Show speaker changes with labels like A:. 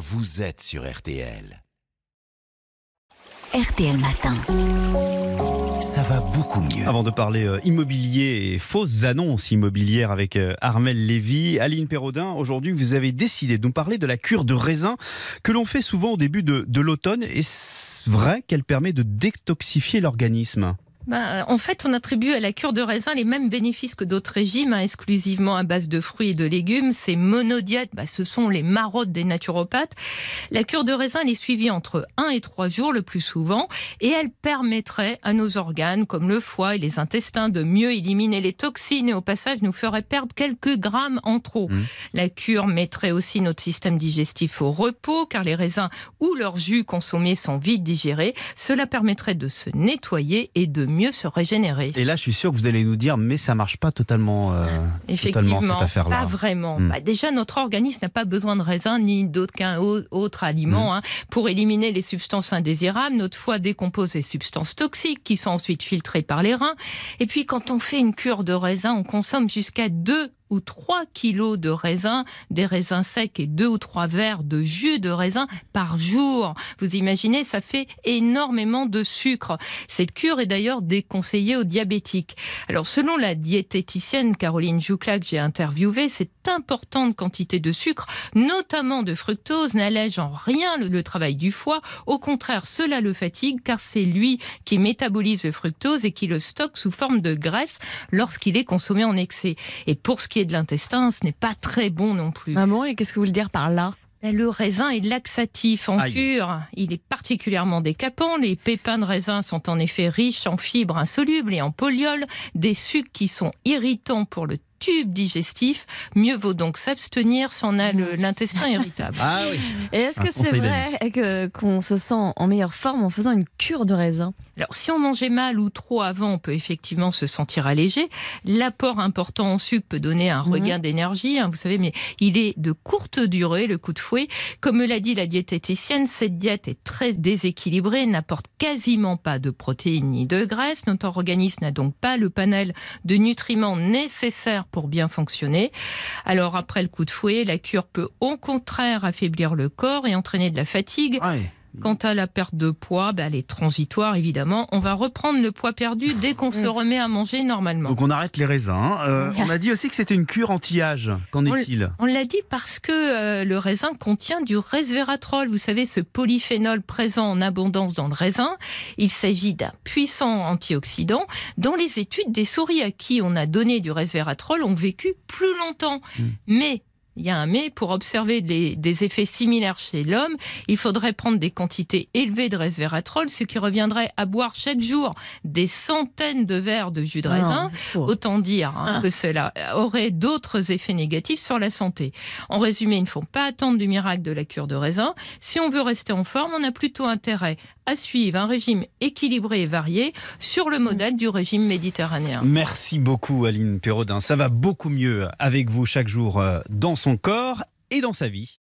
A: vous êtes sur RTL.
B: RTL Matin.
A: Ça va beaucoup mieux.
C: Avant de parler euh, immobilier et fausses annonces immobilières avec euh, Armel Lévy, Aline Perraudin, aujourd'hui vous avez décidé de nous parler de la cure de raisin que l'on fait souvent au début de, de l'automne. Est-ce vrai qu'elle permet de détoxifier l'organisme?
D: Ben, en fait, on attribue à la cure de raisin les mêmes bénéfices que d'autres régimes, hein, exclusivement à base de fruits et de légumes. Ces monodiètes, ben, ce sont les marottes des naturopathes. La cure de raisin, elle est suivie entre 1 et 3 jours le plus souvent, et elle permettrait à nos organes, comme le foie et les intestins, de mieux éliminer les toxines et au passage nous ferait perdre quelques grammes en trop.
C: Mmh.
D: La cure mettrait aussi notre système digestif au repos, car les raisins ou leurs jus consommés sont vite digérés. Cela permettrait de se nettoyer et de mieux se régénérer.
C: Et là, je suis sûr que vous allez nous dire, mais ça marche pas totalement, euh,
D: Effectivement,
C: totalement cette affaire-là.
D: pas vraiment.
C: Hmm.
D: Bah, déjà, notre organisme n'a pas besoin de raisin ni d'aucun au- autre aliment hein, pour éliminer les substances indésirables. Notre foie décompose les substances toxiques qui sont ensuite filtrées par les reins. Et puis, quand on fait une cure de raisin, on consomme jusqu'à 2 ou 3 kilos de raisin, des raisins secs et 2 ou 3 verres de jus de raisin par jour. Vous imaginez, ça fait énormément de sucre. Cette cure est d'ailleurs déconseillée aux diabétiques. Alors, selon la diététicienne Caroline Joucla que j'ai interviewée, cette importante quantité de sucre, notamment de fructose, n'allège en rien le, le travail du foie. Au contraire, cela le fatigue car c'est lui qui métabolise le fructose et qui le stocke sous forme de graisse lorsqu'il est consommé en excès. Et pour ce qui de l'intestin, ce n'est pas très bon non plus.
E: Maman, et qu'est-ce que vous voulez dire par là?
D: Ben, Le raisin est laxatif en
C: Aïe.
D: cure. Il est particulièrement décapant. Les pépins de raisin sont en effet riches en fibres insolubles et en polioles, des sucres qui sont irritants pour le tube digestif. Mieux vaut donc s'abstenir si on a l'intestin irritable.
C: Ah oui.
E: Et est-ce que c'est vrai qu'on se sent en meilleure forme en faisant une cure de raisin?
D: Alors, si on mangeait mal ou trop avant, on peut effectivement se sentir allégé. L'apport important en sucre peut donner un
E: Mhm.
D: regain d'énergie, hein, vous savez, mais il est de courte durée, le coup de fouet. Comme me l'a dit la diététicienne, cette diète est très déséquilibrée, n'apporte quasiment pas de protéines ni de graisse. Notre organisme n'a donc pas le panel de nutriments nécessaires pour bien fonctionner. Alors, après le coup de fouet, la cure peut au contraire affaiblir le corps et entraîner de la fatigue. Quant à la perte de poids, ben, elle est transitoire évidemment. On va reprendre le poids perdu dès qu'on se remet à manger normalement.
C: Donc on arrête les raisins. Euh, on a dit aussi que c'était une cure anti-âge. Qu'en est-il?
D: On l'a dit parce que euh, le raisin contient du resveratrol. Vous savez, ce polyphénol présent en abondance dans le raisin. Il s'agit d'un puissant antioxydant dont les études des souris à qui on a donné du resveratrol ont vécu plus longtemps.
C: Mm.
D: Mais il y a un mais, pour observer des effets similaires chez l'homme, il faudrait prendre des quantités élevées de resveratrol, ce qui reviendrait à boire chaque jour des centaines de verres de jus de raisin.
E: Non, c'est faux.
D: Autant dire hein,
E: Ah.
D: que cela aurait d'autres effets négatifs sur la santé. En résumé, il ne faut pas attendre du miracle de la cure de raisin. Si on veut rester en forme, on a plutôt intérêt à suivre un régime équilibré et varié sur le modèle du régime méditerranéen.
C: Merci beaucoup Aline Perraudin. Ça va beaucoup mieux avec vous chaque jour euh, dans son corps et dans sa vie.